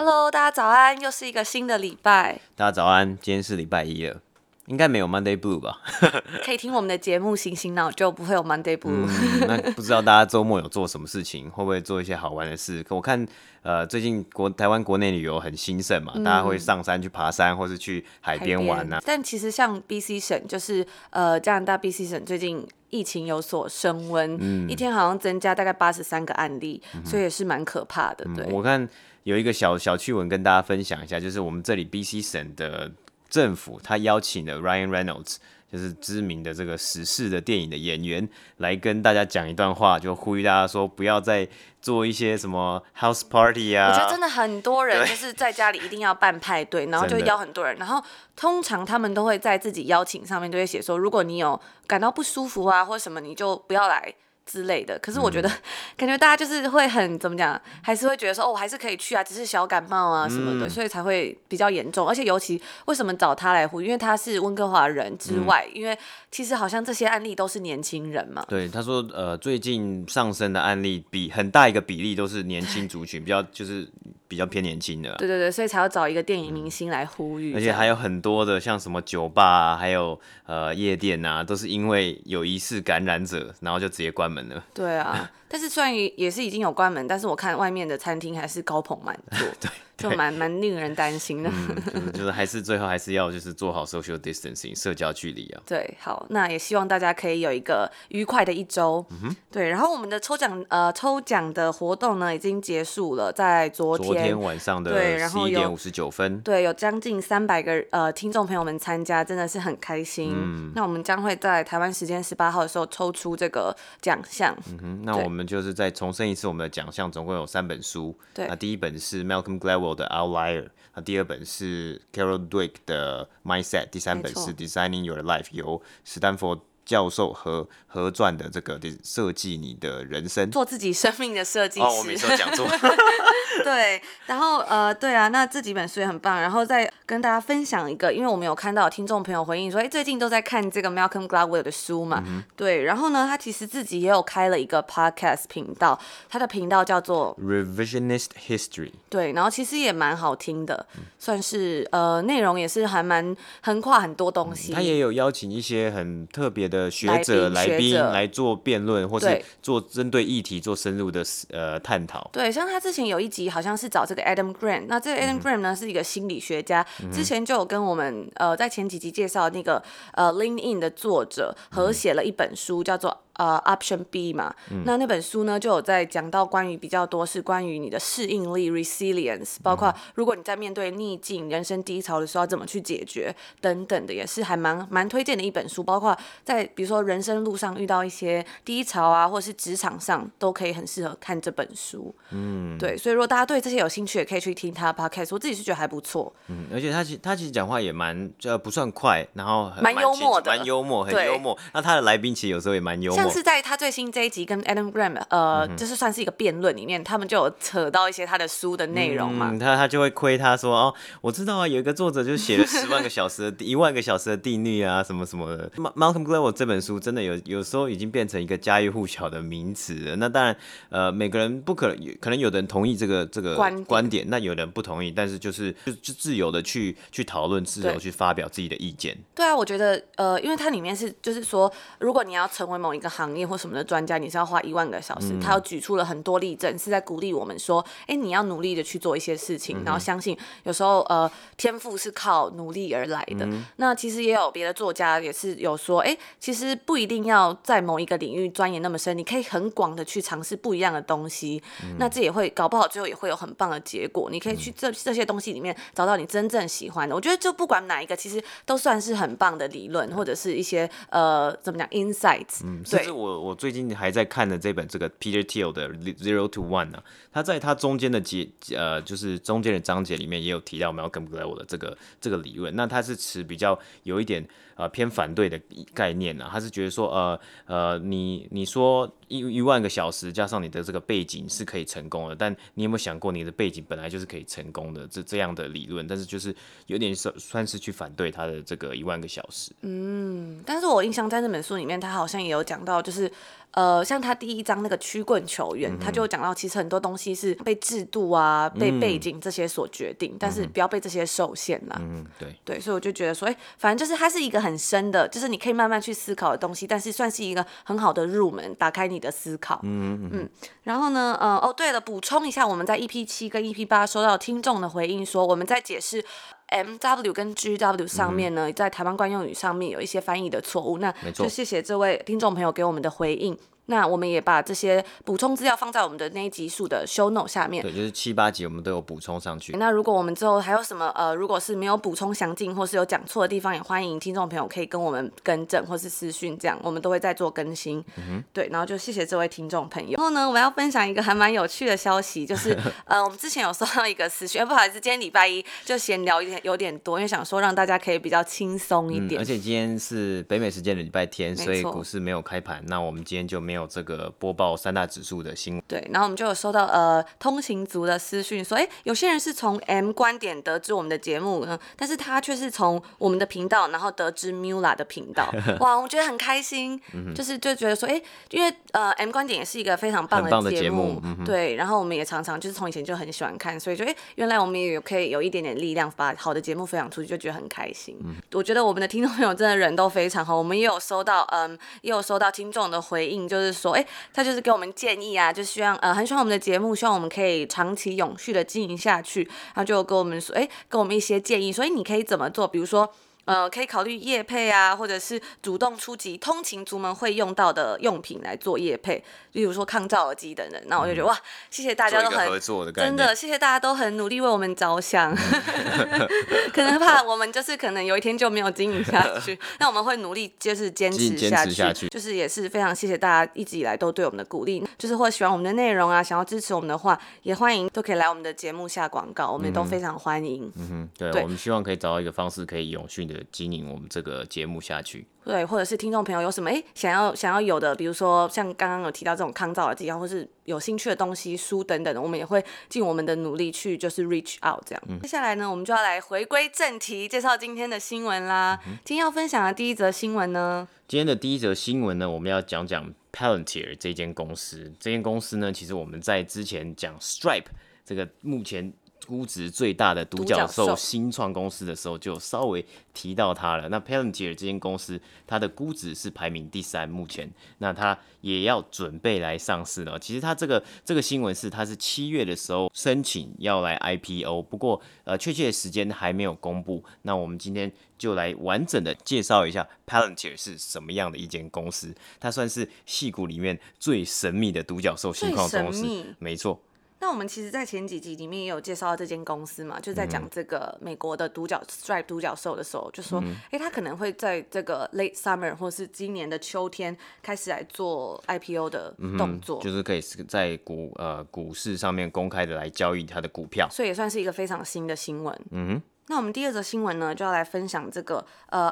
Hello，大家早安，又是一个新的礼拜。大家早安，今天是礼拜一了。应该没有 Monday Blue 吧？可以听我们的节目，醒醒脑就不会有 Monday Blue。嗯，那不知道大家周末有做什么事情？会不会做一些好玩的事？可我看，呃，最近国台湾国内旅游很兴盛嘛，嗯，大家会上山去爬山，或是去海边玩啊。但其实像 BC 省，就是呃加拿大 BC 省最近疫情有所升温，嗯，一天好像增加大概八十三个案例，嗯，所以也是蛮可怕的。对，嗯，我看有一个小小趣闻跟大家分享一下，就是我们这里 BC 省的。政府他邀请了 Ryan Reynolds，就是知名的这个时事的电影的演员，来跟大家讲一段话，就呼吁大家说不要再做一些什么 house party 啊。我觉得真的很多人就是在家里一定要办派对，然后就邀很多人，然后通常他们都会在自己邀请上面都会写说，如果你有感到不舒服啊或什么，你就不要来。之类的，可是我觉得，嗯、感觉大家就是会很怎么讲，还是会觉得说，哦，我还是可以去啊，只是小感冒啊什么的，嗯、所以才会比较严重。而且尤其为什么找他来呼，因为他是温哥华人之外，嗯、因为其实好像这些案例都是年轻人嘛。对，他说，呃，最近上升的案例比很大一个比例都是年轻族群，比较就是。比较偏年轻的，对对对，所以才要找一个电影明星来呼吁，而且还有很多的像什么酒吧啊，还有呃夜店啊，都是因为有疑似感染者，然后就直接关门对啊，但是虽然也是已经有关门，但是我看外面的餐厅还是高朋满座。对。就蛮蛮令人担心的，嗯，就是就是还是最后还是要就是做好 social distancing 社交距离啊。对，好，那也希望大家可以有一个愉快的一周。嗯，对，然后我们的抽奖呃抽奖的活动呢已经结束了，在昨天，昨天晚上的对，然后十一点五十九分，对，有将近三百个呃听众朋友们参加，真的是很开心。嗯，那我们将会在台湾时间十八号的时候抽出这个奖项。嗯哼，那我们就是再重申一次我们的奖项，总共有三本书。对，那第一本是 Malcolm Gladwell。的 Outlier，那第二本是 Carol Dweck 的 Mindset，第三本是 Designing Your Life，由史丹佛教授和合撰的这个设计你的人生，做自己生命的设计师。哦，我没说讲错。对，然后呃，对啊，那这几本书也很棒，然后再跟大家分享一个，因为我们有看到听众朋友回应说，哎，最近都在看这个 Malcolm Gladwell 的书嘛，嗯、对，然后呢，他其实自己也有开了一个 podcast 频道，他的频道叫做 Revisionist History，对，然后其实也蛮好听的，嗯、算是呃内容也是还蛮横跨很多东西，他也有邀请一些很特别的学者来宾，来宾来做辩论，或是做针对议题做深入的呃探讨，对，像他之前有一集。好像是找这个 Adam Grant，那这个 Adam Grant 呢、嗯、是一个心理学家，嗯、之前就有跟我们呃在前几集介绍那个呃 LinkedIn 的作者合写了一本书，叫做。呃、uh，Option B 嘛，嗯、那那本书呢就有在讲到关于比较多是关于你的适应力 （resilience），包括如果你在面对逆境、人生低潮的时候要怎么去解决等等的，也是还蛮蛮推荐的一本书。包括在比如说人生路上遇到一些低潮啊，或者是职场上，都可以很适合看这本书。嗯，对，所以如果大家对这些有兴趣，也可以去听他的 podcast。我自己是觉得还不错。嗯，而且他其他其实讲话也蛮呃不算快，然后蛮幽默的，蛮幽默，很幽默。那他的来宾其实有时候也蛮幽默。是在他最新这一集跟 Adam Grant 呃，嗯、就是算是一个辩论里面，他们就有扯到一些他的书的内容嘛。嗯、他他就会亏他说哦，我知道啊，有一个作者就写了十万个小时的 一万个小时的定律啊，什么什么的。Malcolm Gladwell 这本书真的有有时候已经变成一个家喻户晓的名词了。那当然，呃，每个人不可能，可能有的人同意这个这个观点，观点那有的人不同意，但是就是就就自由的去去讨论，自由去发表自己的意见。对啊，我觉得呃，因为它里面是就是说，如果你要成为某一个行业或什么的专家，你是要花一万个小时。嗯、他有举出了很多例证，是在鼓励我们说，哎、欸，你要努力的去做一些事情，嗯、然后相信有时候呃，天赋是靠努力而来的。嗯、那其实也有别的作家也是有说，哎、欸，其实不一定要在某一个领域钻研那么深，你可以很广的去尝试不一样的东西。嗯、那这也会搞不好最后也会有很棒的结果。你可以去这这些东西里面找到你真正喜欢的。我觉得就不管哪一个，其实都算是很棒的理论或者是一些呃怎么讲 insights。嗯，但是我我最近还在看的这本这个 Peter Thiel 的 Zero to One 呢、啊，他在他中间的节呃就是中间的章节里面也有提到 Malcolm Gladwell 的这个这个理论，那他是持比较有一点呃偏反对的概念呢、他是觉得说呃呃你你说一一万个小时加上你的这个背景是可以成功的，但你有没有想过你的背景本来就是可以成功的这这样的理论，但是就是有点算算是去反对他的这个一万个小时。嗯，但是我印象在这本书里面，他好像也有讲到，就是呃，像他第一章那个曲棍球员，嗯、他就讲到，其实很多东西是被制度啊、被背景这些所决定，嗯、但是不要被这些受限啦。嗯，对对，所以我就觉得说，哎、欸，反正就是它是一个很深的，就是你可以慢慢去思考的东西，但是算是一个很好的入门，打开你的思考。嗯嗯，嗯。然后呢，呃，哦，对了，补充一下，我们在 EP 七跟 EP 八收到听众的回应，说我们在解释。M W 跟 G W 上面呢，嗯、在台湾惯用语上面有一些翻译的错误，那就谢谢这位听众朋友给我们的回应。那我们也把这些补充资料放在我们的那一集数的 show note 下面。对，就是七八集我们都有补充上去。那如果我们之后还有什么呃，如果是没有补充详尽或是有讲错的地方，也欢迎听众朋友可以跟我们更正或是私讯，这样我们都会再做更新。嗯哼。对，然后就谢谢这位听众朋友。然后呢，我们要分享一个还蛮有趣的消息，就是呃，我们之前有收到一个私讯，不好意思，今天礼拜一就闲聊一点有点多，因为想说让大家可以比较轻松一点。嗯，而且今天是北美时间的礼拜天，所以股市没有开盘，那我们今天就没有这个播报三大指数的新闻，对，然后我们就有收到呃通勤族的私讯说，哎，有些人是从 M 观点得知我们的节目，嗯，但是他却是从我们的频道，然后得知 Mula 的频道，哇，我觉得很开心，就是就觉得说，哎，因为呃 M 观点也是一个非常棒的节目，嗯、对，然后我们也常常就是从以前就很喜欢看，所以就哎，原来我们也有可以有一点点力量把好的节目分享出去，就觉得很开心。嗯、我觉得我们的听众朋友真的人都非常好，我们也有收到嗯，也有收到听众的回应，就是说，哎，他就。是给我们建议啊，就希望呃很喜欢我们的节目，希望我们可以长期永续的经营下去。然后就跟我们说，哎，给我们一些建议，所以你可以怎么做？比如说。呃，可以考虑夜配啊，或者是主动出击通勤族们会用到的用品来做夜配，例如说抗噪耳机等等。那我就觉得、嗯、哇，谢谢大家都很合作的真的，谢谢大家都很努力为我们着想。可能怕我们就是可能有一天就没有经营下去，那我们会努力就是坚持下去，下去就是也是非常谢谢大家一直以来都对我们的鼓励。就是或者喜欢我们的内容啊，想要支持我们的话，也欢迎都可以来我们的节目下广告，我们也都非常欢迎。嗯哼，对，对我们希望可以找到一个方式可以永续的。经营我们这个节目下去，对，或者是听众朋友有什么哎想要想要有的，比如说像刚刚有提到这种抗噪耳机，或是有兴趣的东西、书等等的，我们也会尽我们的努力去就是 reach out 这样。嗯、接下来呢，我们就要来回归正题，介绍今天的新闻啦。嗯、今天要分享的第一则新闻呢，今天的第一则新闻呢，我们要讲讲 Palantir 这间公司。这间公司呢，其实我们在之前讲 Stripe 这个目前。估值最大的独角兽新创公司的时候，就稍微提到它了。那 Palantir 这间公司，它的估值是排名第三，目前，那它也要准备来上市了。其实它这个这个新闻是，它是七月的时候申请要来 IPO，不过呃，确切的时间还没有公布。那我们今天就来完整的介绍一下 Palantir 是什么样的一间公司。它算是戏骨里面最神秘的独角兽新创公司，没错。那我们其实，在前几集里面也有介绍到这间公司嘛，就在讲这个美国的独角 Stripe 独角兽的时候，就说，哎，他可能会在这个 late summer 或是今年的秋天开始来做 IPO 的动作，就是可以在股呃股市上面公开的来交易它的股票，所以也算是一个非常新的新闻。嗯哼。那我们第二则新闻呢，就要来分享这个呃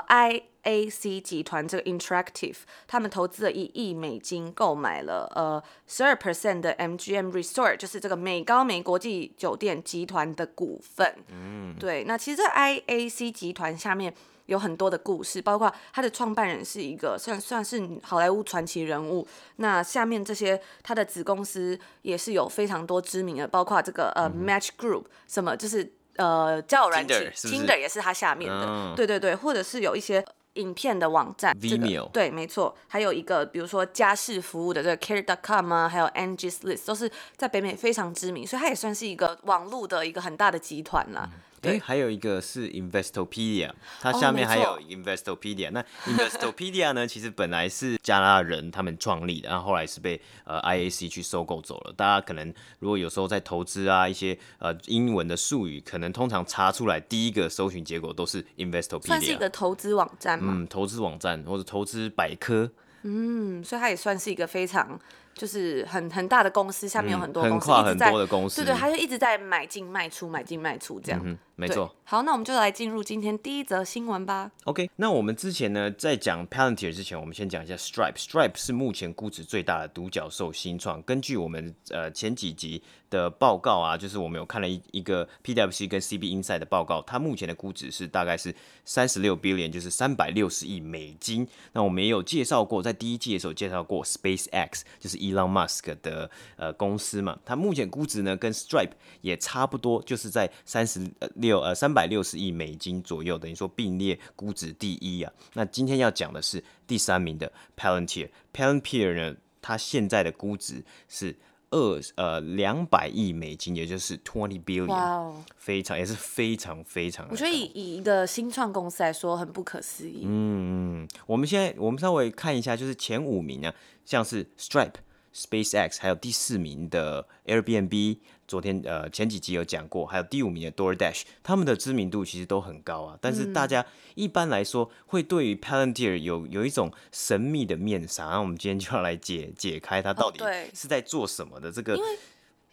IAC 集团这个 Interactive，他们投资了一亿美金购买了呃十二 percent 的 MGM Resort，就是这个美高梅国际酒店集团的股份。嗯，对。那其实这 IAC 集团下面有很多的故事，包括它的创办人是一个算算是好莱坞传奇人物。那下面这些它的子公司也是有非常多知名的，包括这个呃 Match Group，什么就是。呃，交友软件，Tinder 也是它下面的，嗯、对对对，或者是有一些影片的网站，Vimeo，、这个、对，没错，还有一个比如说家事服务的这个 Care.com 啊，还有 Angie's List 都是在北美非常知名，所以它也算是一个网络的一个很大的集团啦。嗯哎，还有一个是 Investopedia，它下面还有 Investopedia。那 Investopedia 呢，其实本来是加拿大人他们创立的，然后后来是被呃 IAC 去收购走了。大家可能如果有时候在投资啊，一些呃英文的术语，可能通常查出来第一个搜寻结果都是 Investopedia。算是一个投资网站嘛？嗯，投资网站或者投资百科。嗯，所以它也算是一个非常。就是很很大的公司，下面有很多公司，嗯、很跨很多的公司，对对，他就一直在买进卖出，买进卖出这样。嗯没错，好，那我们就来进入今天第一则新闻吧。OK，那我们之前呢，在讲 Palantir 之前，我们先讲一下 Stripe。Stripe 是目前估值最大的独角兽新创。根据我们呃前几集的报告啊，就是我们有看了一一个 PwC 跟 CB Inside 的报告，它目前的估值是大概是三十六 billion，就是三百六十亿美金。那我们也有介绍过，在第一季的时候介绍过 SpaceX，就是 Elon Musk 的呃公司嘛，它目前估值呢跟 Stripe 也差不多，就是在三十六。六呃三百六十亿美金左右，等于说并列估值第一啊。那今天要讲的是第三名的 Palantir。Palantir 呢，它现在的估值是二呃两百亿美金，也就是 twenty billion，哇，非常也是非常非常。我觉得以以一个新创公司来说，很不可思议。嗯嗯，我们现在我们稍微看一下，就是前五名啊，像是 Stripe、SpaceX，还有第四名的 Airbnb。昨天呃前几集有讲过，还有第五名的 DoorDash，他们的知名度其实都很高啊。但是大家一般来说会对于 Palantir 有有一种神秘的面纱，那我们今天就要来解解开它到底是在做什么的这个。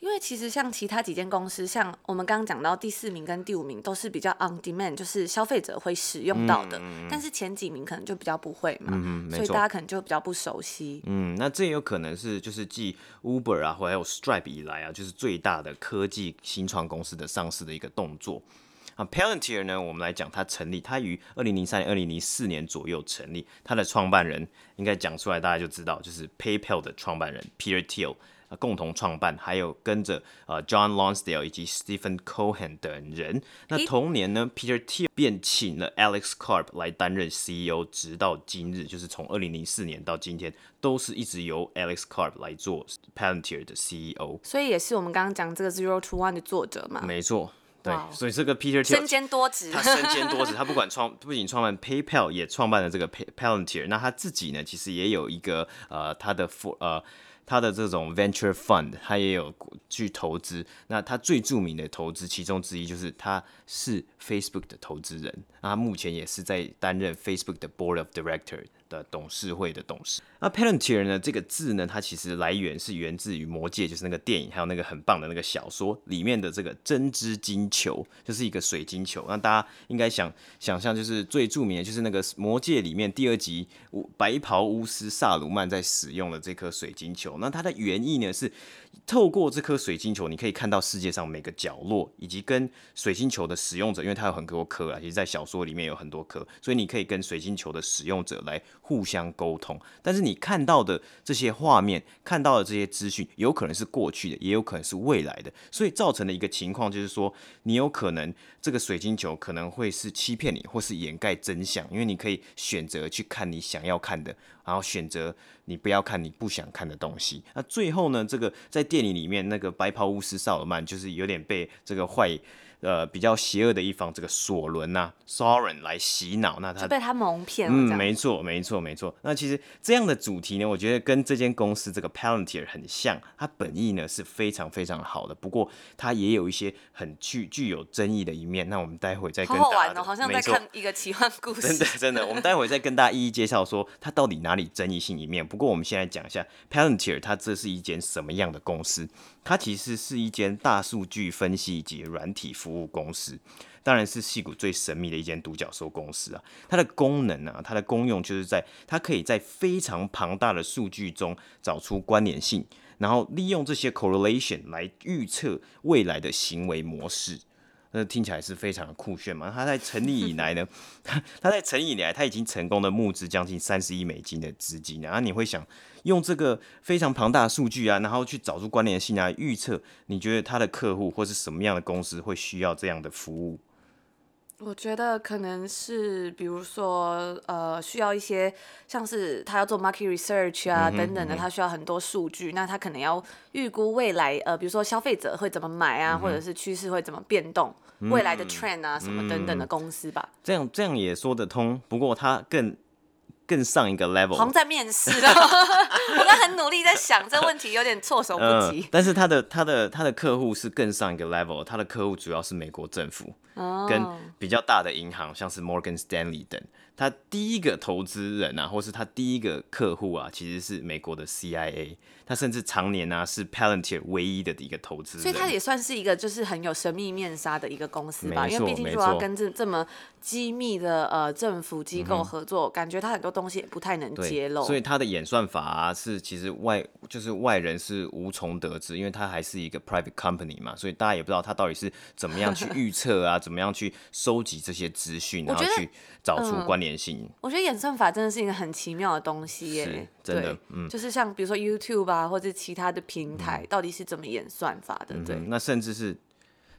因为其实像其他几间公司，像我们刚刚讲到第四名跟第五名都是比较 on demand，就是消费者会使用到的。嗯、但是前几名可能就比较不会嘛，嗯、所以大家可能就比较不熟悉。嗯，那这也有可能是就是继 Uber 啊，或还有 Stripe 以来啊，就是最大的科技新创公司的上市的一个动作。啊，Palantir 呢，我们来讲它成立，它于二零零三年、二零零四年左右成立，它的创办人应该讲出来大家就知道，就是 PayPal 的创办人 Peter Thiel。共同创办，还有跟着呃 John Lonsdale 以及 Stephen Cohen 等人。那同年呢，Peter Thiel 便请了 Alex Karp 来担任 CEO，直到今日，就是从二零零四年到今天，都是一直由 Alex Karp 来做 Palantir 的 CEO。所以也是我们刚刚讲这个 Zero to One 的作者嘛？没错，对。所以这个 Peter Thiel 身兼多职，他身兼多职，他不管创不仅创办 PayPal，也创办了这个 Palantir。那他自己呢，其实也有一个呃他的 for 呃。他的这种 venture fund，他也有去投资。那他最著名的投资其中之一，就是他是 Facebook 的投资人。那他目前也是在担任 Facebook 的 board of director。的董事会的董事，那 Palantir 呢？这个字呢，它其实来源是源自于《魔戒》，就是那个电影，还有那个很棒的那个小说里面的这个针织金球，就是一个水晶球。那大家应该想想象，就是最著名的，就是那个《魔戒》里面第二集白袍巫师萨鲁曼在使用的这颗水晶球。那它的原意呢是，透过这颗水晶球，你可以看到世界上每个角落，以及跟水晶球的使用者，因为它有很多颗啊，其实在小说里面有很多颗，所以你可以跟水晶球的使用者来互相沟通。但是你看到的这些画面，看到的这些资讯，有可能是过去的，也有可能是未来的，所以造成的一个情况就是说，你有可能这个水晶球可能会是欺骗你，或是掩盖真相，因为你可以选择去看你想要看的，然后选择。你不要看你不想看的东西。那最后呢，这个在电影里面那个白袍巫师萨尔曼，就是有点被这个坏。呃，比较邪恶的一方，这个索伦呐，Sauron 来洗脑，那他就被他蒙骗了。嗯，没错，没错，没错。那其实这样的主题呢，我觉得跟这间公司这个 Palantir 很像，它本意呢是非常非常好的，不过它也有一些很具具有争议的一面。那我们待会再跟大家，好好玩哦，好像在看一个奇幻故事。真的，真的，我们待会再跟大家一一介绍说它到底哪里争议性一面。不过我们先来讲一下 Palantir，它这是一间什么样的公司？它其实是一间大数据分析以及软体服务公司，当然是戏谷最神秘的一间独角兽公司啊。它的功能啊，它的功用就是在它可以在非常庞大的数据中找出关联性，然后利用这些 correlation 来预测未来的行为模式。那听起来是非常酷炫嘛。它在成立以来呢，它它在成立以来，它已经成功的募资将近三十亿美金的资金，然后你会想。用这个非常庞大的数据啊，然后去找出关联性啊，预测你觉得他的客户或是什么样的公司会需要这样的服务？我觉得可能是，比如说，呃，需要一些像是他要做 market research 啊、嗯、等等的，他需要很多数据，那他可能要预估未来，呃，比如说消费者会怎么买啊，嗯、或者是趋势会怎么变动，嗯、未来的 trend 啊什么等等的公司吧。这样这样也说得通，不过他更。更上一个 level，好像在面试了。我刚很努力在想这个问题，有点措手不及。嗯、但是他的他的他的客户是更上一个 level，他的客户主要是美国政府，哦、跟比较大的银行，像是 Morgan Stanley 等。他第一个投资人啊，或是他第一个客户啊，其实是美国的 CIA。他甚至常年啊是 Palantir 唯一的一个投资人，所以他也算是一个就是很有神秘面纱的一个公司吧。因为毕竟说要跟这这么机密的呃政府机构合作，嗯、感觉他很多东西也不太能揭露。所以他的演算法啊，是其实外就是外人是无从得知，因为他还是一个 private company 嘛，所以大家也不知道他到底是怎么样去 预测啊，怎么样去收集这些资讯，然后去找出关联性、嗯。我觉得演算法真的是一个很奇妙的东西耶，是真的，嗯，就是像比如说 YouTube 啊。或者其他的平台到底是怎么演算法的？对、嗯，那甚至是，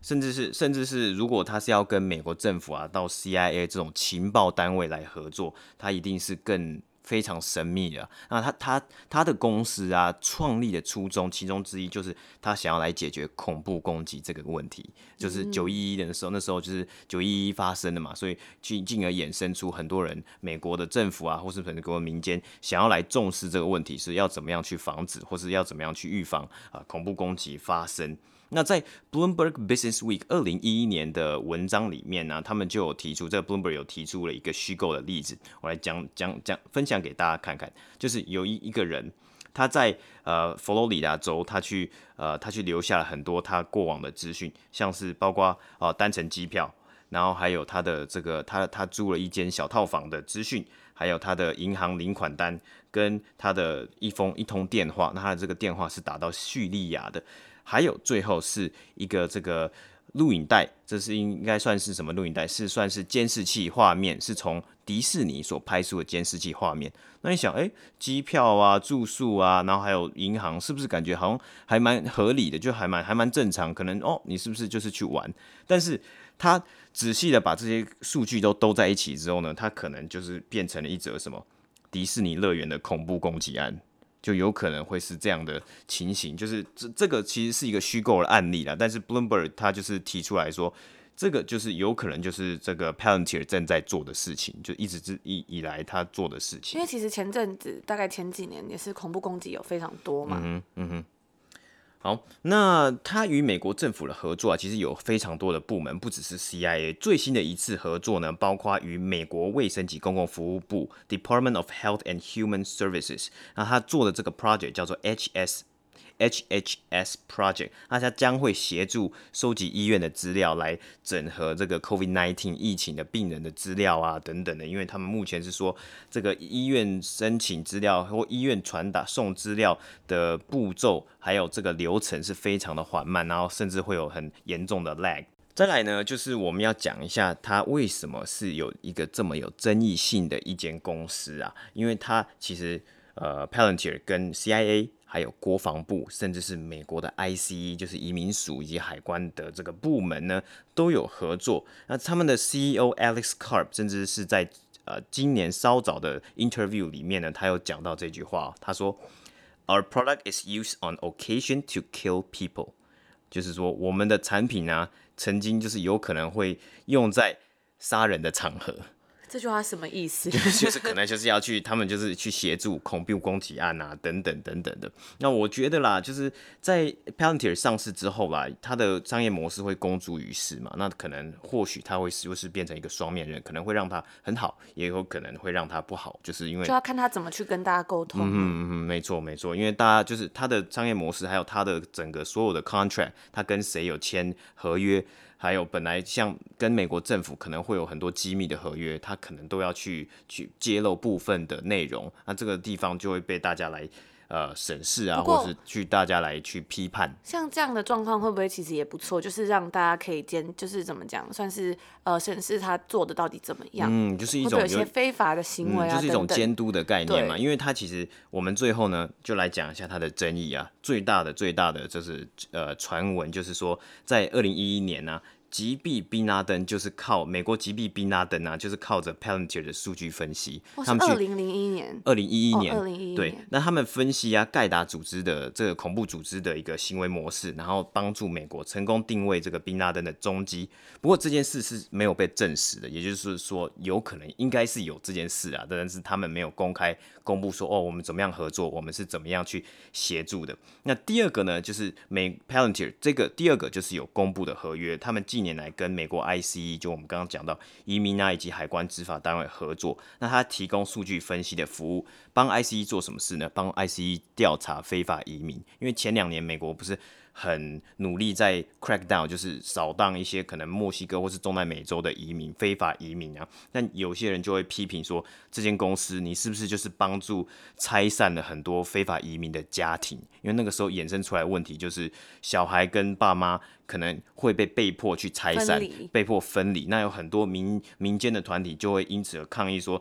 甚至是，甚至是，如果他是要跟美国政府啊，到 CIA 这种情报单位来合作，他一定是更。非常神秘的，那他他他的公司啊，创立的初衷其中之一就是他想要来解决恐怖攻击这个问题，就是九一一的时候，那时候就是九一一发生的嘛，所以进进而衍生出很多人，美国的政府啊，或是美国民间想要来重视这个问题，是要怎么样去防止，或是要怎么样去预防啊恐怖攻击发生。那在 Bloomberg Business Week 二零一一年的文章里面呢，他们就有提出，这个 Bloomberg 有提出了一个虚构的例子，我来讲讲讲分享给大家看看。就是有一一个人，他在呃佛罗里达州，他去呃他去留下了很多他过往的资讯，像是包括呃单程机票，然后还有他的这个他他租了一间小套房的资讯，还有他的银行领款单跟他的一封一通电话，那他的这个电话是打到叙利亚的。还有最后是一个这个录影带，这是应该算是什么录影带？是算是监视器画面，是从迪士尼所拍出的监视器画面。那你想，哎，机票啊、住宿啊，然后还有银行，是不是感觉好像还蛮合理的？就还蛮还蛮正常。可能哦，你是不是就是去玩？但是他仔细的把这些数据都兜在一起之后呢，他可能就是变成了一则什么迪士尼乐园的恐怖攻击案。就有可能会是这样的情形，就是这这个其实是一个虚构的案例啦，但是 Bloomberg 他就是提出来说，这个就是有可能就是这个 Palantir 正在做的事情，就一直之以以来他做的事情。因为其实前阵子大概前几年也是恐怖攻击有非常多嘛。嗯哼，嗯哼。好，那他与美国政府的合作啊，其实有非常多的部门，不只是 CIA。最新的一次合作呢，包括与美国卫生及公共服务部 （Department of Health and Human Services），那他做的这个 project 叫做 HS。HHS Project，那它将会协助收集医院的资料，来整合这个 COVID-19 疫情的病人的资料啊，等等的。因为他们目前是说，这个医院申请资料或医院传达送资料的步骤，还有这个流程是非常的缓慢，然后甚至会有很严重的 lag。再来呢，就是我们要讲一下它为什么是有一个这么有争议性的一间公司啊，因为它其实呃，Palantir 跟 CIA。还有国防部，甚至是美国的 ICE，就是移民署以及海关的这个部门呢，都有合作。那他们的 CEO Alex Karp，甚至是在呃今年稍早的 interview 里面呢，他有讲到这句话，他说：“Our product is used on occasion to kill people。”就是说，我们的产品呢，曾经就是有可能会用在杀人的场合。这句话什么意思？就 是可能就是要去，他们就是去协助恐怖攻击案啊，等等等等的。那我觉得啦，就是在 Palantir 上市之后啦，它的商业模式会公诸于世嘛。那可能或许它会就是变成一个双面人，可能会让它很好，也有可能会让它不好，就是因为就要看他怎么去跟大家沟通。嗯嗯嗯，没错没错，因为大家就是它的商业模式，还有它的整个所有的 contract，它跟谁有签合约。还有本来像跟美国政府可能会有很多机密的合约，他可能都要去去揭露部分的内容，那这个地方就会被大家来呃审视啊，过或是去大家来去批判。像这样的状况会不会其实也不错？就是让大家可以监，就是怎么讲，算是呃审视他做的到底怎么样？嗯，就是一种有，有些非法的行为啊，嗯、就是一种监督的概念嘛。因为他其实我们最后呢，就来讲一下他的争议啊，最大的最大的就是呃传闻，就是说在二零一一年呢、啊。击毙宾拉登就是靠美国击毙宾拉登啊，就是靠着 Palantir 的数据分析。他们二零零一年，二零一一年，二零一一年，对，那他们分析啊，盖达组织的这个恐怖组织的一个行为模式，然后帮助美国成功定位这个宾拉登的踪迹。不过这件事是没有被证实的，也就是说，有可能应该是有这件事啊，但是他们没有公开公布说哦，我们怎么样合作，我们是怎么样去协助的。那第二个呢，就是美 Palantir 这个第二个就是有公布的合约，他们年来跟美国 ICE 就我们刚刚讲到移民啊以及海关执法单位合作，那他提供数据分析的服务，帮 ICE 做什么事呢？帮 ICE 调查非法移民，因为前两年美国不是。很努力在 crack down，就是扫荡一些可能墨西哥或是中南美洲的移民、非法移民啊。但有些人就会批评说，这间公司你是不是就是帮助拆散了很多非法移民的家庭？因为那个时候衍生出来的问题就是，小孩跟爸妈可能会被被迫去拆散、被迫分离。那有很多民民间的团体就会因此而抗议说。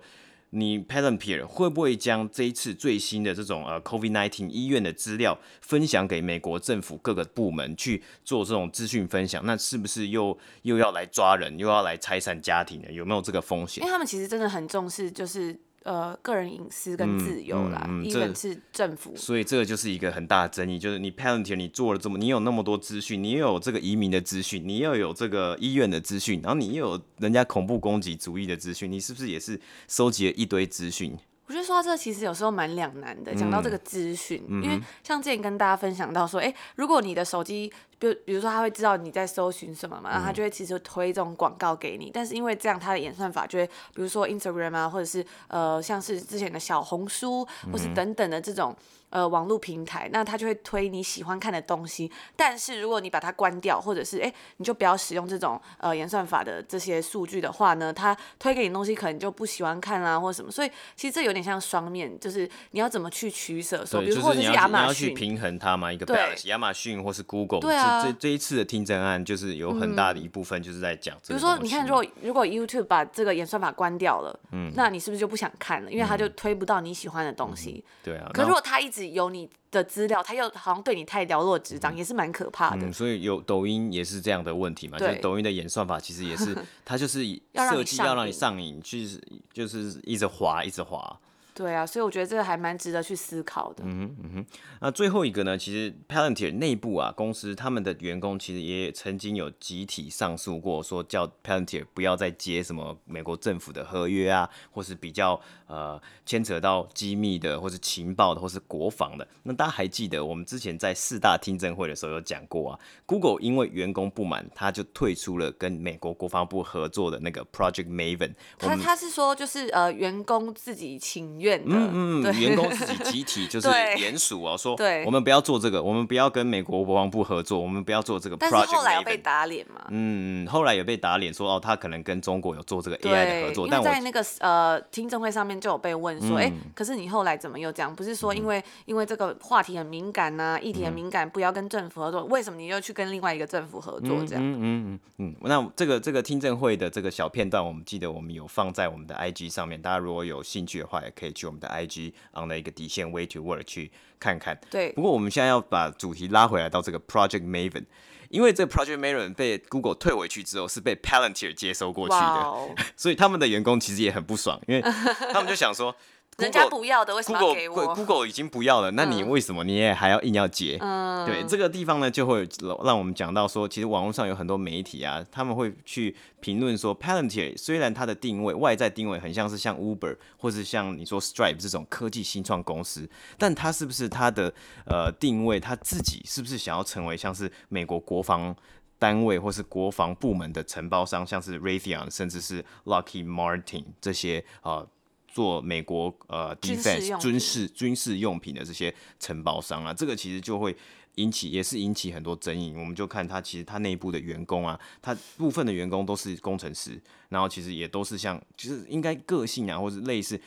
你 Palantir 会不会将这一次最新的这种呃 COVID-19 医院的资料分享给美国政府各个部门去做这种资讯分享？那是不是又又要来抓人，又要来拆散家庭呢？有没有这个风险？因为他们其实真的很重视，就是。呃，个人隐私跟自由啦，嗯嗯嗯、一个是政府，所以这个就是一个很大的争议，就是你 Palantir 你做了这么，你有那么多资讯，你又有这个移民的资讯，你又有这个医院的资讯，然后你又有人家恐怖攻击主义的资讯，你是不是也是收集了一堆资讯？我觉得说到这，其实有时候蛮两难的。讲到这个资讯，嗯、因为像之前跟大家分享到说，哎、欸，如果你的手机，比如比如说他会知道你在搜寻什么嘛，然后他就会其实推这种广告给你。但是因为这样，他的演算法就会，比如说 Instagram 啊，或者是呃，像是之前的小红书，或是等等的这种。呃，网络平台，那它就会推你喜欢看的东西。但是如果你把它关掉，或者是哎，你就不要使用这种呃演算法的这些数据的话呢，它推给你东西可能就不喜欢看啦，或者什么。所以其实这有点像双面，就是你要怎么去取舍。说，比如或者是亚马逊，你要去平衡它嘛，一个 balance。亚马逊或是 Google，对啊，这这一次的听证案就是有很大的一部分就是在讲。比如说，你看，如果如果 YouTube 把这个演算法关掉了，嗯，那你是不是就不想看了？因为他就推不到你喜欢的东西。对啊。可是如果他一直有你。的资料，他又好像对你太了若指掌，嗯、也是蛮可怕的。嗯，所以有抖音也是这样的问题嘛，对就是抖音的演算法其实也是，它就是设计要让你上瘾，就是就是一直滑，一直滑。对啊，所以我觉得这个还蛮值得去思考的。嗯哼，嗯哼。那最后一个呢？其实 Palantir 内部啊，公司他们的员工其实也曾经有集体上诉过，说叫 Palantir 不要再接什么美国政府的合约啊，或是比较呃牵扯到机密的，或是情报的，或是国防的。那大家还记得我们之前在四大听证会的时候有讲过啊，Google 因为员工不满，他就退出了跟美国国防部合作的那个 Project Maven。他他是说就是呃员工自己请。嗯嗯，员工自己集体就是 联署哦，说对我们不要做这个，我们不要跟美国国防部合作，我们不要做这个。但是后来有被打脸嘛？嗯，后来有被打脸，说哦，他可能跟中国有做这个 AI 的合作。但在那个呃听证会上面就有被问说，哎，可是你后来怎么又这样？不是说因为因为这个话题很敏感呐，议题很敏感，不要跟政府合作，为什么你又去跟另外一个政府合作这样？嗯嗯嗯，那这个这个听证会的这个小片段，我们记得我们有放在我们的 IG 上面，大家如果有兴趣的话，也可以。去我们的 IG on 的一个底线 Way to Work 去看看。对，不过我们现在要把主题拉回来到这个 Project Maven，因为这 Project Maven 被 Google 退回去之后，是被 Palantir 接收过去的. 所以他们的员工其实也很不爽，因为他们就想说。人家不要的，为什么要给我？Google 已经不要了，那你为什么你也还要硬要接？嗯，对，这个地方呢，就会让我们讲到说，其实网络上有很多媒体啊，他们会去评论说，Palantir 虽然它的定位外在定位很像是像 Uber 或是像你说 Stripe 这种科技新创公司，但它是不是它的呃定位，它自己是不是想要成为像是美国国防单位或是国防部门的承包商，像是 Raytheon 甚至是 Lockheed Martin 这些啊？呃做美国呃 defense 军事军事用品的这些承包商啊，这个其实就会引起，也是引起很多争议。我们就看他其实他内部的员工啊，他部分的员工都是工程师，然后其实也都是像，其实应该个性啊，或者类似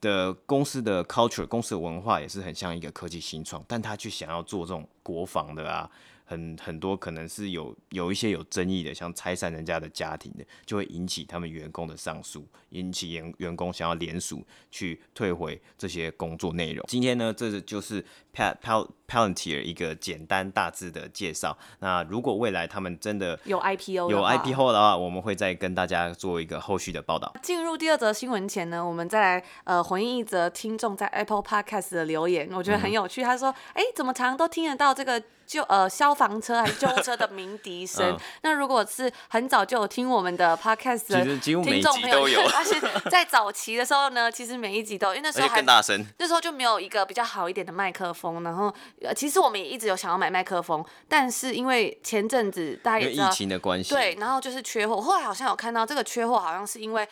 的公司的 culture，公司的文化也是很像一个科技新创，但他却想要做这种国防的啊。很很多可能是有有一些有争议的，像拆散人家的家庭的，就会引起他们员工的上诉，引起员员工想要联署去退回这些工作内容。今天呢，这就是 Pal Pal Palantir 一个简单大致的介绍。那如果未来他们真的有 IPO 有 IPO 的话，我们会再跟大家做一个后续的报道。进入第二则新闻前呢，我们再来呃回应一则听众在 Apple Podcast 的留言，我觉得很有趣。嗯、他说：“哎，怎么常常都听得到这个？”就呃消防车还是救护车的鸣笛声。嗯、那如果是很早就有听我们的 podcast 的听众朋友，就发现在早期的时候呢，其实每一集都，因为那时候还更大声，那时候就没有一个比较好一点的麦克风。然后呃，其实我们也一直有想要买麦克风，但是因为前阵子大家也知道疫情的关系，对，然后就是缺货。后来好像有看到这个缺货，好像是因为。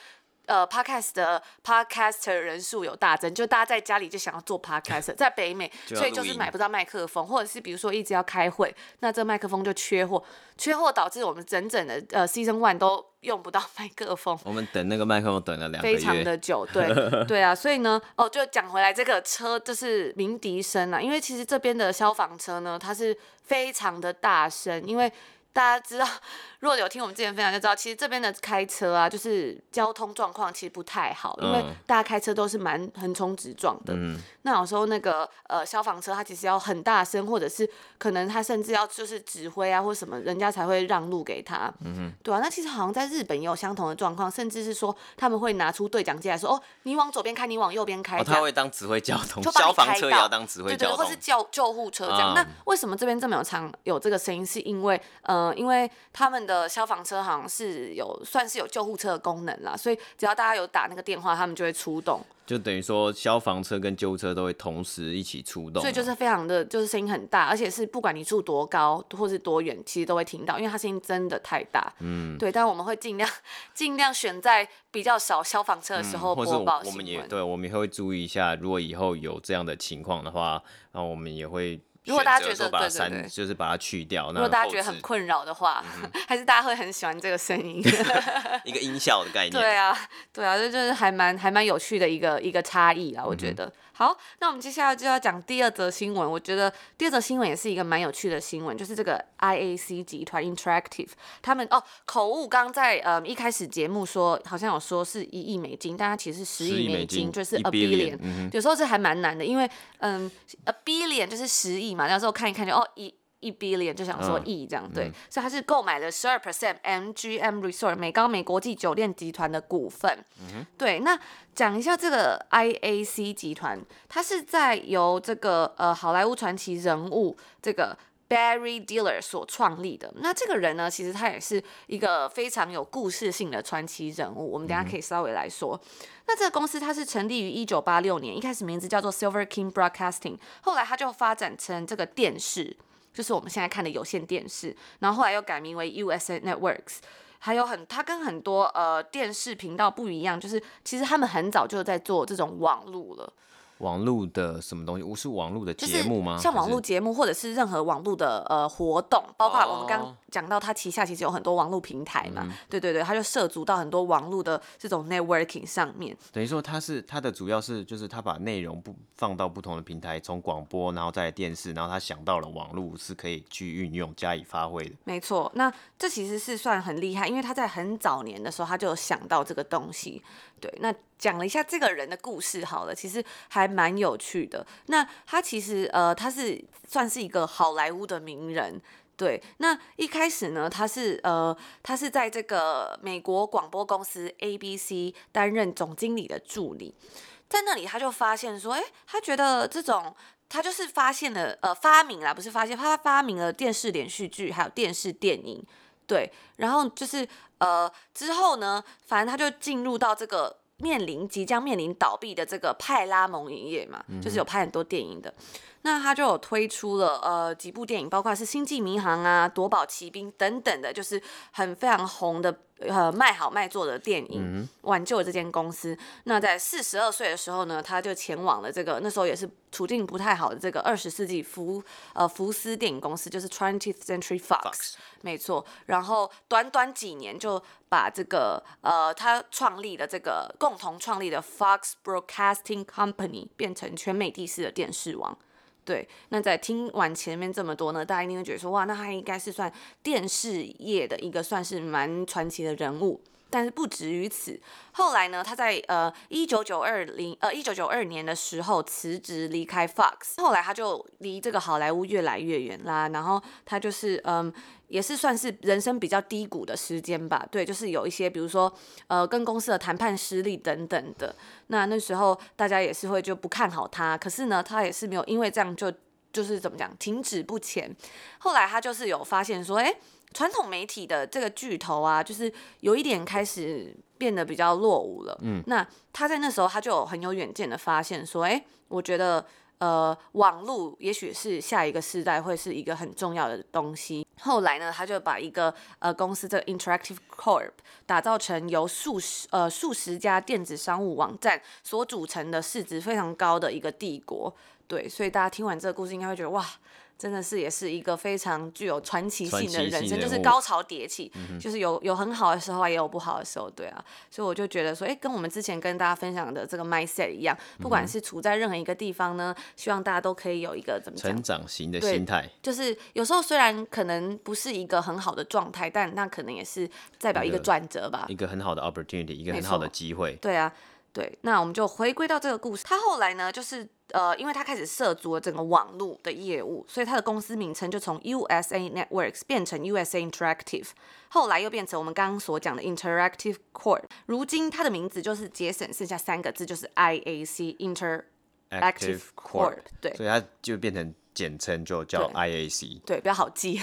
呃，podcast 的 podcaster 人数有大增，就大家在家里就想要做 podcast，在北美，所以就是买不到麦克风，或者是比如说一直要开会，那这麦克风就缺货，缺货导致我们整整的呃 season one 都用不到麦克风。我们等那个麦克风等了两个月，非常的久，对 对啊，所以呢，哦，就讲回来，这个车就是鸣笛声啊，因为其实这边的消防车呢，它是非常的大声，因为。大家知道，如果有听我们之前分享就知道，其实这边的开车啊，就是交通状况其实不太好，因为大家开车都是蛮横冲直撞的。嗯、那有时候那个呃消防车，它其实要很大声，或者是可能他甚至要就是指挥啊或什么，人家才会让路给他。嗯哼对啊，那其实好像在日本也有相同的状况，甚至是说他们会拿出对讲机来说，哦，你往左边开，你往右边开。哦，他会当指挥交通，消防车也要当指挥交通，对对，或是叫救护车这样。嗯、那为什么这边这么有常有这个声音？是因为呃。嗯，因为他们的消防车好像是有算是有救护车的功能啦，所以只要大家有打那个电话，他们就会出动。就等于说消防车跟救护车都会同时一起出动，所以就是非常的就是声音很大，而且是不管你住多高或是多远，其实都会听到，因为它声音真的太大。嗯，对，但我们会尽量尽量选在比较少消防车的时候播报我们也对，我们也会注意一下，如果以后有这样的情况的话，那我们也会。如果大家觉得把它删，就是把它去掉。如果大家觉得很困扰的话，嗯、还是大家会很喜欢这个声音 一个音效的概念。对啊，对啊，这就是还蛮还蛮有趣的一个一个差异啦，我觉得。嗯好，那我们接下来就要讲第二则新闻。我觉得第二则新闻也是一个蛮有趣的新闻，就是这个 IAC 集团 Interactive，他们哦口误，刚在呃一开始节目说好像有说是一亿美金，但它其实是十亿美金，就是 a billion，有时候是还蛮难的，因为嗯 a billion 就是十亿嘛，那时候看一看就哦一。一 billion 就想说亿这样、嗯、对，嗯、所以他是购买了十二 percent MGM Resort 美高美国际酒店集团的股份。嗯、对，那讲一下这个 IAC 集团，它是在由这个呃好莱坞传奇人物这个 Barry Diller 所创立的。那这个人呢，其实他也是一个非常有故事性的传奇人物。我们等下可以稍微来说。那这个公司它是成立于一九八六年，一开始名字叫做 Silver King Broadcasting，后来它就发展成这个电视。就是我们现在看的有线电视，然后后来又改名为 USA Networks，还有很它跟很多呃电视频道不一样，就是其实他们很早就在做这种网路了。网络的什么东西？我是网络的节目吗？像网络节目，或者是任何网络的呃活动，包括我们刚讲到，它旗下其实有很多网络平台嘛。嗯、对对对，它就涉足到很多网络的这种 networking 上面。等于说，它是它的主要是就是他把内容不放到不同的平台，从广播，然后再电视，然后他想到了网络是可以去运用加以发挥的。没错，那这其实是算很厉害，因为他在很早年的时候他就有想到这个东西。对，那讲了一下这个人的故事，好了，其实还蛮有趣的。那他其实呃，他是算是一个好莱坞的名人。对，那一开始呢，他是呃，他是在这个美国广播公司 ABC 担任总经理的助理，在那里他就发现说，哎，他觉得这种他就是发现了呃，发明啦，不是发现，他发明了电视连续剧，还有电视电影。对，然后就是呃之后呢，反正他就进入到这个面临即将面临倒闭的这个派拉蒙影业嘛，就是有拍很多电影的，那他就有推出了呃几部电影，包括是《星际迷航》啊、《夺宝奇兵》等等的，就是很非常红的。呃，卖好卖座的电影挽救了这间公司。那在四十二岁的时候呢，他就前往了这个那时候也是处境不太好的这个二十世纪福呃福斯电影公司，就是 Twentieth Century Fox，, Fox. 没错。然后短短几年就把这个呃他创立的这个共同创立的 Fox Broadcasting Company 变成全美第四的电视王。对，那在听完前面这么多呢，大家一定会觉得说，哇，那他应该是算电视业的一个算是蛮传奇的人物。但是不止于此，后来呢，他在呃一九九二零呃一九九二年的时候辞职离开 Fox，后来他就离这个好莱坞越来越远啦。然后他就是嗯，也是算是人生比较低谷的时间吧。对，就是有一些比如说呃跟公司的谈判失利等等的。那那时候大家也是会就不看好他，可是呢，他也是没有因为这样就就是怎么讲停止不前。后来他就是有发现说，哎。传统媒体的这个巨头啊，就是有一点开始变得比较落伍了。嗯，那他在那时候他就很有远见的发现说，哎，我觉得呃，网络也许是下一个世代会是一个很重要的东西。后来呢，他就把一个呃公司这个 Interactive Corp 打造成由数十呃数十家电子商务网站所组成的市值非常高的一个帝国。对，所以大家听完这个故事，应该会觉得哇。真的是也是一个非常具有传奇性的人生，就是高潮迭起，嗯、就是有有很好的时候，也有不好的时候，对啊，所以我就觉得说，哎，跟我们之前跟大家分享的这个 mindset 一样，不管是处在任何一个地方呢，希望大家都可以有一个怎么讲成长型的心态，就是有时候虽然可能不是一个很好的状态，但那可能也是代表一个转折吧，一个很好的。opportunity，一个很好的机会，对啊。对，那我们就回归到这个故事。他后来呢，就是呃，因为他开始涉足了整个网络的业务，所以他的公司名称就从 USA Networks 变成 USA Interactive，后来又变成我们刚刚所讲的 Interactive Corp。如今他的名字就是节省剩下三个字，就是 IAC Interactive Corp。对，所以他就变成。简称就叫 IAC，对，比较好记。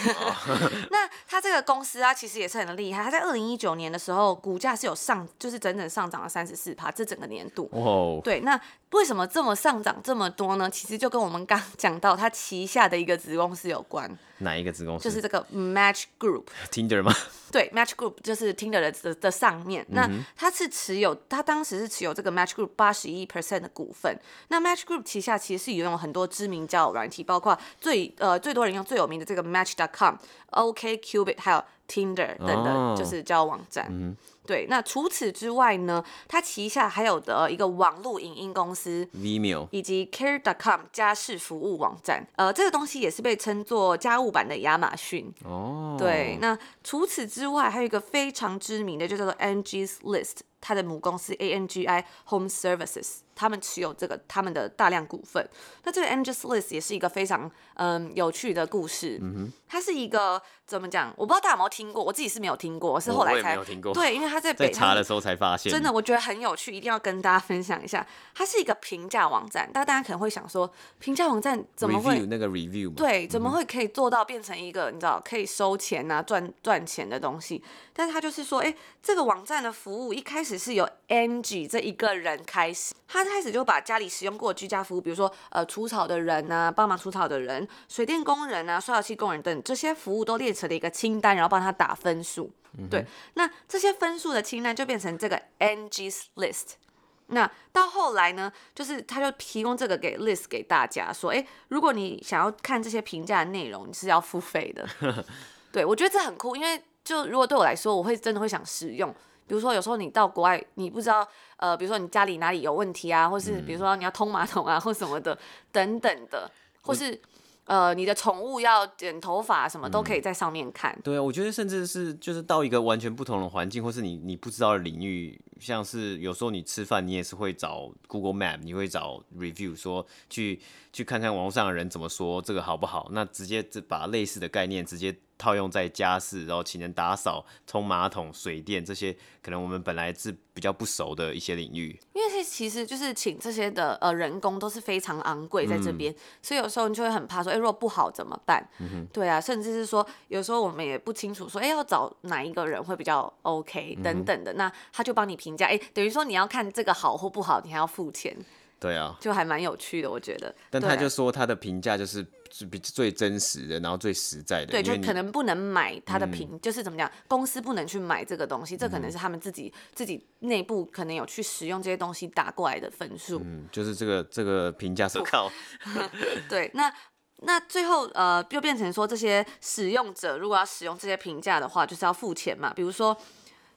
那他这个公司啊，其实也是很厉害。他在二零一九年的时候，股价是有上，就是整整上涨了三十四趴，这整个年度。哦。对，那为什么这么上涨这么多呢？其实就跟我们刚讲到他旗下的一个子公司有关。哪一个子公司？就是这个 Match Group。Tinder 吗？对，Match Group 就是 Tinder 的的的上面。嗯、那它是持有，它当时是持有这个 Match Group 八十一 percent 的股份。那 Match Group 旗下其实是拥有很多知名交友软体，包括最呃最多人用最有名的这个 Match.com、OkCupid，还有 Tinder 等等，就是交友网站。对，那除此之外呢，它旗下还有的一个网络影音公司 Vimeo，以及 Care.com 家事服务网站，呃，这个东西也是被称作家务版的亚马逊。哦，对，那除此之外，还有一个非常知名的，就叫做 Angie's List。它的母公司 ANGI Home Services，他们持有这个他们的大量股份。那这个 Angie's List 也是一个非常嗯有趣的故事。嗯哼，它是一个怎么讲？我不知道大家有没有听过，我自己是没有听过，我是后来才对，因为他在北在查的时候才发现。真的，我觉得很有趣，一定要跟大家分享一下。它是一个评价网站，但大家可能会想说，评价网站怎么会那个 review？对，怎么会可以做到变成一个你知道可以收钱啊赚赚钱的东西？但是他就是说，哎，这个网站的服务一开始是由 Angie 这一个人开始，他开始就把家里使用过的居家服务，比如说呃除草的人啊，帮忙除草的人，水电工人啊，刷牙器工人等这些服务都列成了一个清单，然后帮他打分数。嗯、对，那这些分数的清单就变成这个 Angie's List。那到后来呢，就是他就提供这个给 List 给大家说，哎，如果你想要看这些评价的内容，你是要付费的。对，我觉得这很酷，因为就如果对我来说，我会真的会想使用。比如说，有时候你到国外，你不知道，呃，比如说你家里哪里有问题啊，或是比如说你要通马桶啊，或什么的，等等的，或是。呃，你的宠物要剪头发，什么都可以在上面看。嗯。对啊，我觉得甚至是就是到一个完全不同的环境，或是你你不知道的领域，像是有时候你吃饭，你也是会找 Google Map，你会找 review，说去去看看网络上的人怎么说这个好不好。那直接把类似的概念直接套用在家事，然后请人打扫、冲马桶、水电这些，可能我们本来是比较不熟的一些领域。因为其实就是请这些的呃人工都是非常昂贵在这边，嗯、所以有时候你就会很怕说，哎，如果不好怎么办？对啊，甚至是说有时候我们也不清楚说，哎，要找哪一个人会比较 OK 等等的，嗯、那他就帮你评价，哎，等于说你要看这个好或不好，你还要付钱。对啊，就还蛮有趣的，我觉得。但他就说他的评价就是比最真实的，然后最实在的。对，就可能不能买他的评，嗯、就是怎么讲，公司不能去买这个东西，这可能是他们自己、嗯、自己内部可能有去使用这些东西打过来的分数。嗯，就是这个这个评价是靠。对，那那最后呃，就变成说这些使用者如果要使用这些评价的话，就是要付钱嘛，比如说。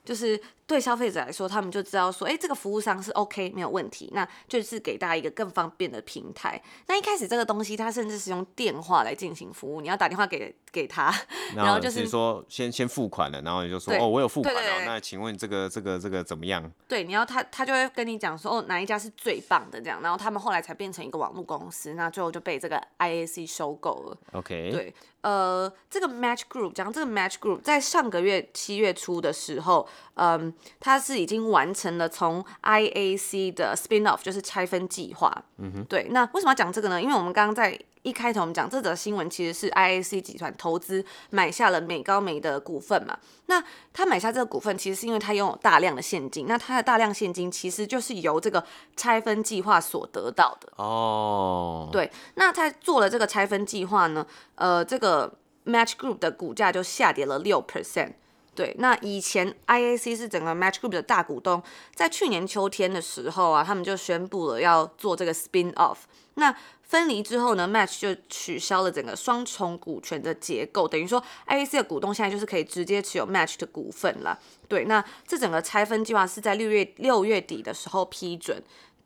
就是对消费者来说，他们就知道说，哎，这个服务商是 OK 没有问题，那就是给大家一个更方便的平台。那一开始这个东西，它甚至是用电话来进行服务，你要打电话给给他，然后就是说先先付款了，然后你就说哦，我有付款了，那请问这个这个这个怎么样？对，你要他他就会跟你讲说，哦，哪一家是最棒的这样，然后他们后来才变成一个网络公司，那最后就被这个 IAC 收购了。OK，对。呃，这个 Match Group 讲这个 Match Group 在上个月七月初的时候，嗯，它是已经完成了从 IAC 的 spin off，就是拆分计划。嗯哼，对。那为什么要讲这个呢？因为我们刚刚在一开头我们讲这则新闻，其实是 IAC 集团投资买下了美高梅的股份嘛。那他买下这个股份，其实是因为他拥有大量的现金。那他的大量现金其实就是由这个拆分计划所得到的。哦，对。那他做了这个拆分计划呢，呃，这个 Match Group 的股价就下跌了六 percent。对，那以前 IAC 是整个 Match Group 的大股东，在去年秋天的时候啊，他们就宣布了要做这个 spin off。那分离之后呢，Match 就取消了整个双重股权的结构，等于说 IAC 的股东现在就是可以直接持有 Match 的股份了。对，那这整个拆分计划是在六月六月底的时候批准。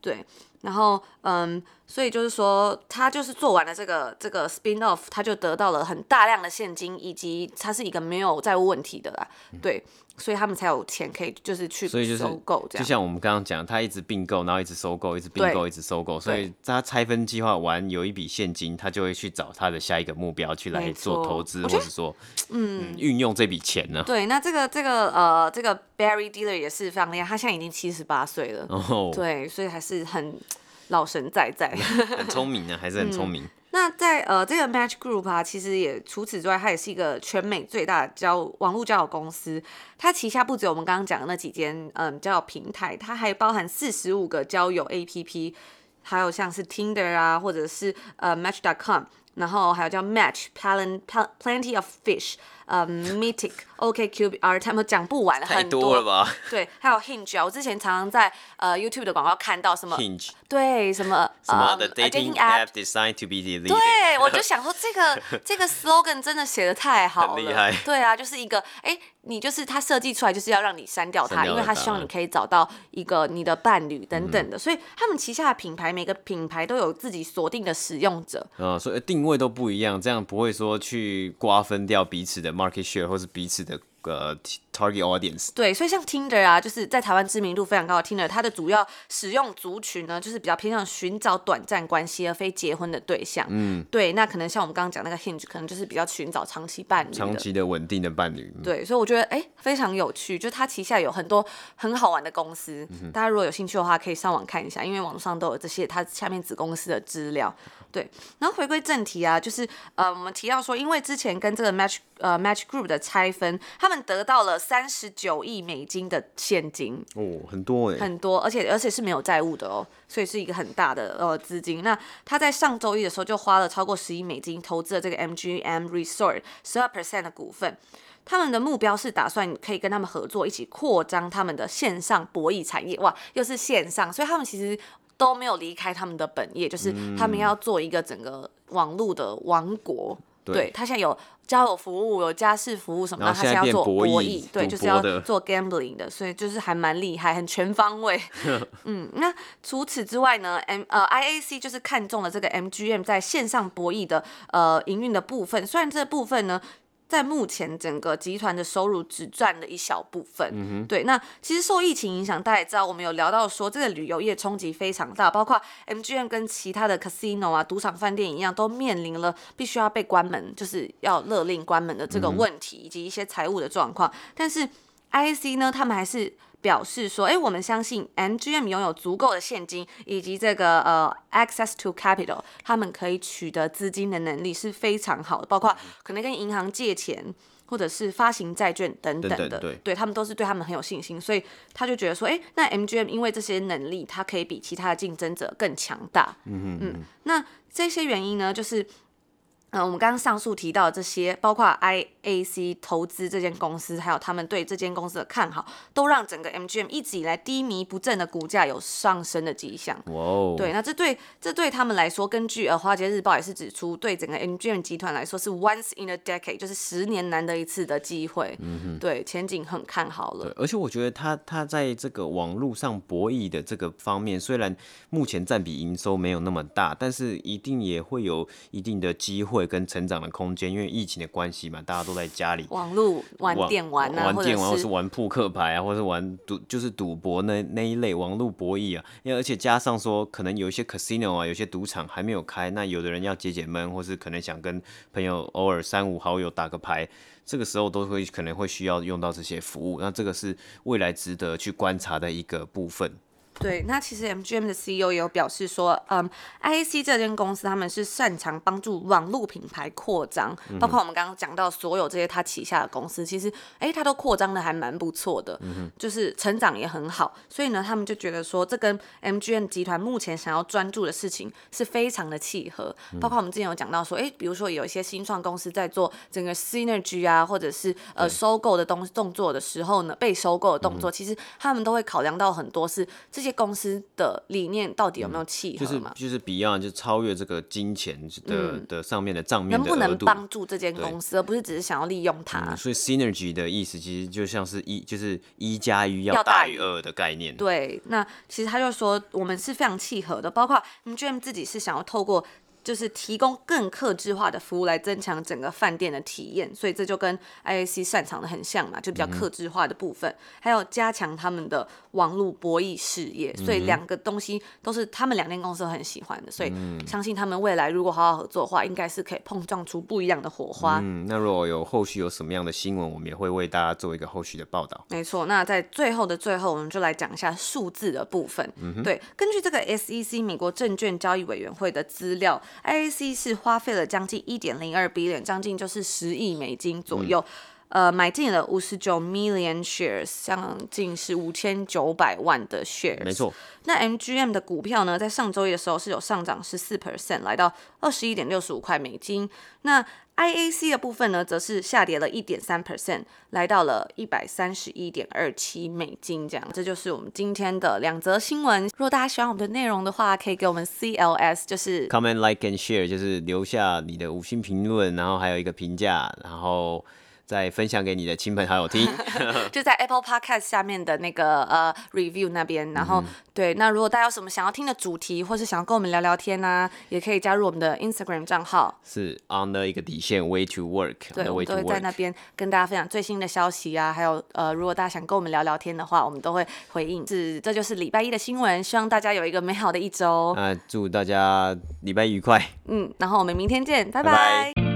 对，然后嗯，所以就是说，他就是做完了这个这个 spin off，他就得到了很大量的现金，以及他是一个没有债务问题的啦。对。所以他们才有钱可以就是去收购这样，就像我们刚刚讲，他一直并购，然后一直收购，一直并购，一直收购，所以他拆分计划完有一笔现金，他就会去找他的下一个目标去来做投资，或者说嗯。运用这笔钱呢。对，那这个这个呃这个 Barry Dealer 也是非常厉害，他现在已经七十八岁了，哦，对，所以还是很老神在在，很聪明呢，还是很聪明。那在呃这个 Match Group 啊，其实也除此之外，它也是一个全美最大的交网络交友公司。它旗下不止我们刚刚讲的那几间嗯交友平台，它还包含四十五个交友 APP，还有像是 Tinder 啊，或者是呃 Match.com，然后还有叫 Match、Plenty of Fish。呃、们讲不完，太多了吧？对，还有 Hinge 啊，我之前常常在呃 YouTube 的广告看到什么 Hinge，对，什么什么 The dating app designed to be deleted。对，我就想说这个 这个 slogan 真的写的太好了，厉害。对啊，就是一个哎，你就是他设计出来就是要让你删掉它，因为他希望你可以找到一个你的伴侣等等的，嗯、所以他们旗下的品牌每个品牌都有自己锁定的使用者，嗯，所以定位都不一样，这样不会说去瓜分掉彼此的。Market share 或是彼此的呃 target audience，对，所以像 Tinder 啊，就是在台湾知名度非常高的 Tinder，它的主要使用族群呢，就是比较偏向寻找短暂关系而非结婚的对象。嗯，对，那可能像我们刚刚讲那个 Hinge，可能就是比较寻找长期伴侣、长期的稳定的伴侣。对，所以我觉得哎、欸，非常有趣，就它旗下有很多很好玩的公司，嗯、大家如果有兴趣的话，可以上网看一下，因为网上都有这些它下面子公司的资料。对，然后回归正题啊，就是呃，我们提到说，因为之前跟这个 Match 呃 Match Group 的拆分，他们得到了三十九亿美金的现金哦，很多哎，很多，而且而且是没有债务的哦，所以是一个很大的呃资金。那他在上周一的时候就花了超过十亿美金投资了这个 MGM Resort 十二 percent 的股份，他们的目标是打算可以跟他们合作，一起扩张他们的线上博弈产业。哇，又是线上，所以他们其实。都没有离开他们的本业，就是他们要做一个整个网络的王国。嗯、对，他现在有交友服务，有家事服务什么的，他现在要做博弈，对，就是要做 gambling 的，所以就是还蛮厉害，很全方位。嗯，那除此之外呢，M 呃 IAC 就是看中了这个 MGM 在线上博弈的呃营运的部分，虽然这部分呢。在目前整个集团的收入只占了一小部分，嗯，对。那其实受疫情影响，大家也知道，我们有聊到说这个旅游业冲击非常大，包括 MGM 跟其他的 casino 啊、赌场、饭店一样，都面临了必须要被关门，就是要勒令关门的这个问题，以及一些财务的状况。但是 IAC 呢，他们还是。表示说，哎，我们相信 MGM 拥有足够的现金以及这个呃 access to capital，他们可以取得资金的能力是非常好的，包括可能跟银行借钱或者是发行债券等等的，等等对，对他们都是对他们很有信心，所以他就觉得说，哎，那 MGM 因为这些能力，它可以比其他的竞争者更强大。嗯哼嗯，那这些原因呢，就是。嗯，我们刚刚上述提到这些，包括 IAC 投资这间公司，还有他们对这间公司的看好，都让整个 MGM 一直以来低迷不振的股价有上升的迹象。哇哦！对，那这对这对他们来说，根据呃《华尔街日报》也是指出，对整个 MGM 集团来说是 once in a decade，就是十年难得一次的机会。嗯哼，对，前景很看好了。对，而且我觉得他他在这个网络上博弈的这个方面，虽然目前占比营收没有那么大，但是一定也会有一定的机会。跟成长的空间，因为疫情的关系嘛，大家都在家里网络玩电玩啊，玩电玩，或是玩扑克牌啊，或者是玩赌，就是赌博那那一类网络博弈啊。因为而且加上说，可能有一些 casino 啊，有些赌场还没有开，那有的人要解解闷，或是可能想跟朋友偶尔三五好友打个牌，这个时候都会可能会需要用到这些服务。那这个是未来值得去观察的一个部分。对，那其实 MGM 的 CEO 也有表示说，嗯，IAC 这间公司他们是擅长帮助网络品牌扩张，包括我们刚刚讲到所有这些他旗下的公司，其实哎，他都扩张的还蛮不错的，嗯就是成长也很好，所以呢，他们就觉得说，这跟 MGM 集团目前想要专注的事情是非常的契合，包括我们之前有讲到说，哎，比如说有一些新创公司在做整个 synergy 啊，或者是呃收购的东动作的时候呢，被收购的动作，其实他们都会考量到很多是这。这些公司的理念到底有没有契合嘛？嗯、就是就是 Beyond 就超越这个金钱的、嗯、的上面的账面的能不能帮助这间公司，而不是只是想要利用它？嗯、所以 Synergy 的意思其实就像是一就是一加一要大于二的概念。对，那其实他就说我们是非常契合的，包括 MGM 自己是想要透过。就是提供更客制化的服务来增强整个饭店的体验，所以这就跟 IAC 擅长的很像嘛，就比较客制化的部分，嗯、还有加强他们的网络博弈事业，所以两个东西都是他们两间公司很喜欢的，所以相信他们未来如果好好合作的话，应该是可以碰撞出不一样的火花。嗯，那如果有后续有什么样的新闻，我们也会为大家做一个后续的报道。没错，那在最后的最后，我们就来讲一下数字的部分。嗯、对，根据这个 SEC 美国证券交易委员会的资料。IAC 是花费了将近一点零二 billion，将近就是十亿美金左右，嗯、呃，买进了五十九 million shares，将近是五千九百万的 shares。没错。那 MGM 的股票呢，在上周一的时候是有上涨十四 percent，来到二十一点六十五块美金。那 IAC 的部分呢，则是下跌了一点三 percent，来到了一百三十一点二七美金。这样，这就是我们今天的两则新闻。如果大家喜欢我们的内容的话，可以给我们 CLS，就是 comment like and share，就是留下你的五星评论，然后还有一个评价，然后。再分享给你的亲朋好友听，就在 Apple Podcast 下面的那个呃 review 那边，然后、嗯、对，那如果大家有什么想要听的主题，或是想要跟我们聊聊天呢、啊，也可以加入我们的 Instagram 账号，是 on the 一个底线 way to work，对，我们都会在那边跟大家分享最新的消息啊，还有呃，如果大家想跟我们聊聊天的话，我们都会回应。是，这就是礼拜一的新闻，希望大家有一个美好的一周。那祝大家礼拜愉快。嗯，然后我们明天见，拜拜。拜拜。